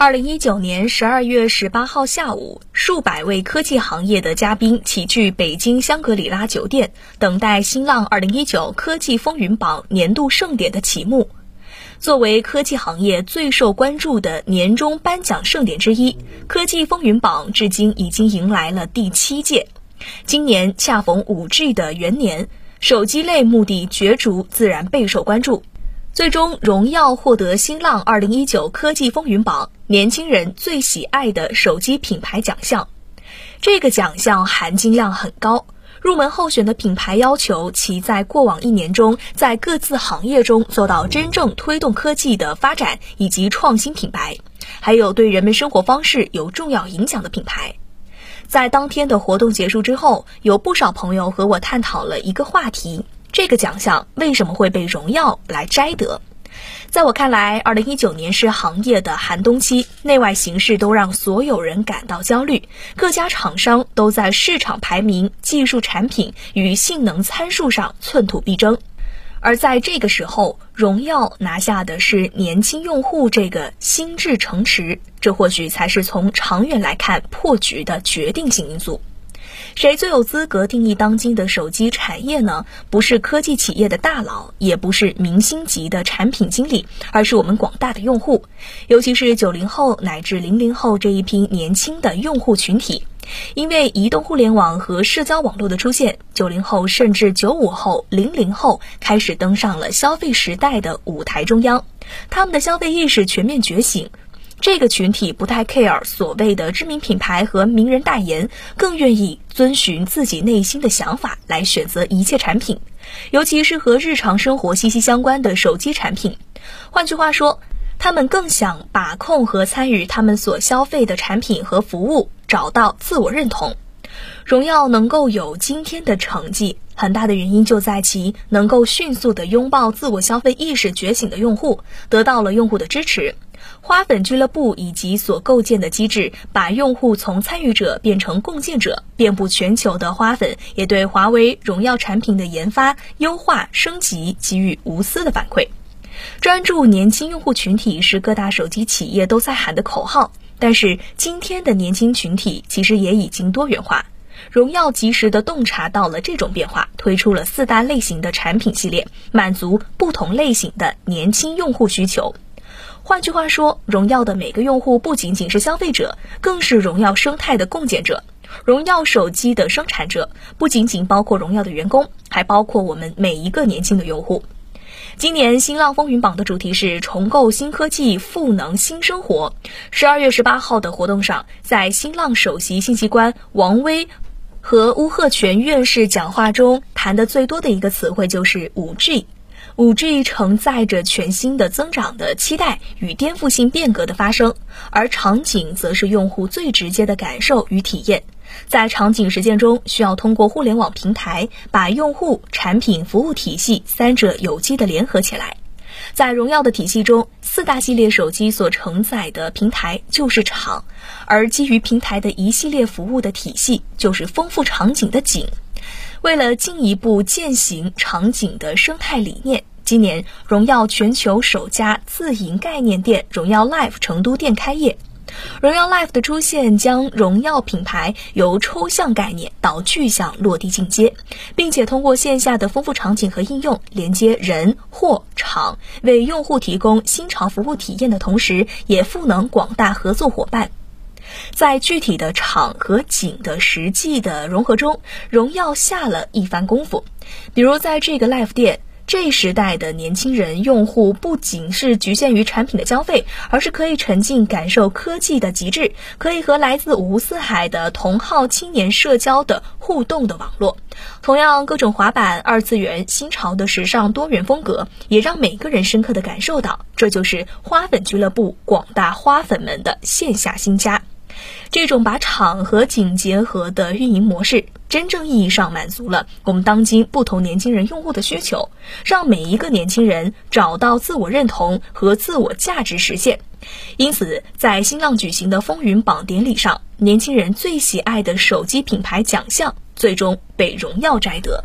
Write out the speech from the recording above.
二零一九年十二月十八号下午，数百位科技行业的嘉宾齐聚北京香格里拉酒店，等待新浪二零一九科技风云榜年度盛典的启幕。作为科技行业最受关注的年终颁奖盛典之一，科技风云榜至今已经迎来了第七届。今年恰逢五 G 的元年，手机类目的角逐自然备受关注。最终，荣耀获得新浪二零一九科技风云榜年轻人最喜爱的手机品牌奖项。这个奖项含金量很高，入门候选的品牌要求其在过往一年中，在各自行业中做到真正推动科技的发展以及创新品牌，还有对人们生活方式有重要影响的品牌。在当天的活动结束之后，有不少朋友和我探讨了一个话题。这个奖项为什么会被荣耀来摘得？在我看来，二零一九年是行业的寒冬期，内外形势都让所有人感到焦虑，各家厂商都在市场排名、技术产品与性能参数上寸土必争。而在这个时候，荣耀拿下的是年轻用户这个心智城池，这或许才是从长远来看破局的决定性因素。谁最有资格定义当今的手机产业呢？不是科技企业的大佬，也不是明星级的产品经理，而是我们广大的用户，尤其是九零后乃至零零后这一批年轻的用户群体。因为移动互联网和社交网络的出现，九零后甚至九五后、零零后开始登上了消费时代的舞台中央，他们的消费意识全面觉醒。这个群体不太 care 所谓的知名品牌和名人代言，更愿意遵循自己内心的想法来选择一切产品，尤其是和日常生活息息相关的手机产品。换句话说，他们更想把控和参与他们所消费的产品和服务，找到自我认同。荣耀能够有今天的成绩，很大的原因就在其能够迅速的拥抱自我消费意识觉醒的用户，得到了用户的支持。花粉俱乐部以及所构建的机制，把用户从参与者变成共建者。遍布全球的花粉也对华为、荣耀产品的研发、优化、升级给予无私的反馈。专注年轻用户群体是各大手机企业都在喊的口号，但是今天的年轻群体其实也已经多元化。荣耀及时的洞察到了这种变化，推出了四大类型的产品系列，满足不同类型的年轻用户需求。换句话说，荣耀的每个用户不仅仅是消费者，更是荣耀生态的共建者。荣耀手机的生产者不仅仅包括荣耀的员工，还包括我们每一个年轻的用户。今年新浪风云榜的主题是重构新科技，赋能新生活。十二月十八号的活动上，在新浪首席信息官王威和乌鹤泉院士讲话中，谈的最多的一个词汇就是五 G。五 G 承载着全新的增长的期待与颠覆性变革的发生，而场景则是用户最直接的感受与体验。在场景实践中，需要通过互联网平台把用户、产品、服务体系三者有机的联合起来。在荣耀的体系中，四大系列手机所承载的平台就是场，而基于平台的一系列服务的体系就是丰富场景的景。为了进一步践行场景的生态理念，今年荣耀全球首家自营概念店荣耀 Life 成都店开业。荣耀 Life 的出现，将荣耀品牌由抽象概念到具象落地进阶，并且通过线下的丰富场景和应用，连接人、货、场，为用户提供新潮服务体验的同时，也赋能广大合作伙伴。在具体的场和景的实际的融合中，荣耀下了一番功夫。比如在这个 Life 店，这时代的年轻人用户不仅是局限于产品的消费，而是可以沉浸感受科技的极致，可以和来自五湖四海的同好青年社交的互动的网络。同样，各种滑板、二次元、新潮的时尚多元风格，也让每个人深刻的感受到，这就是花粉俱乐部广大花粉们的线下新家。这种把场和景结合的运营模式，真正意义上满足了我们当今不同年轻人用户的需求，让每一个年轻人找到自我认同和自我价值实现。因此，在新浪举行的风云榜典礼上，年轻人最喜爱的手机品牌奖项，最终被荣耀摘得。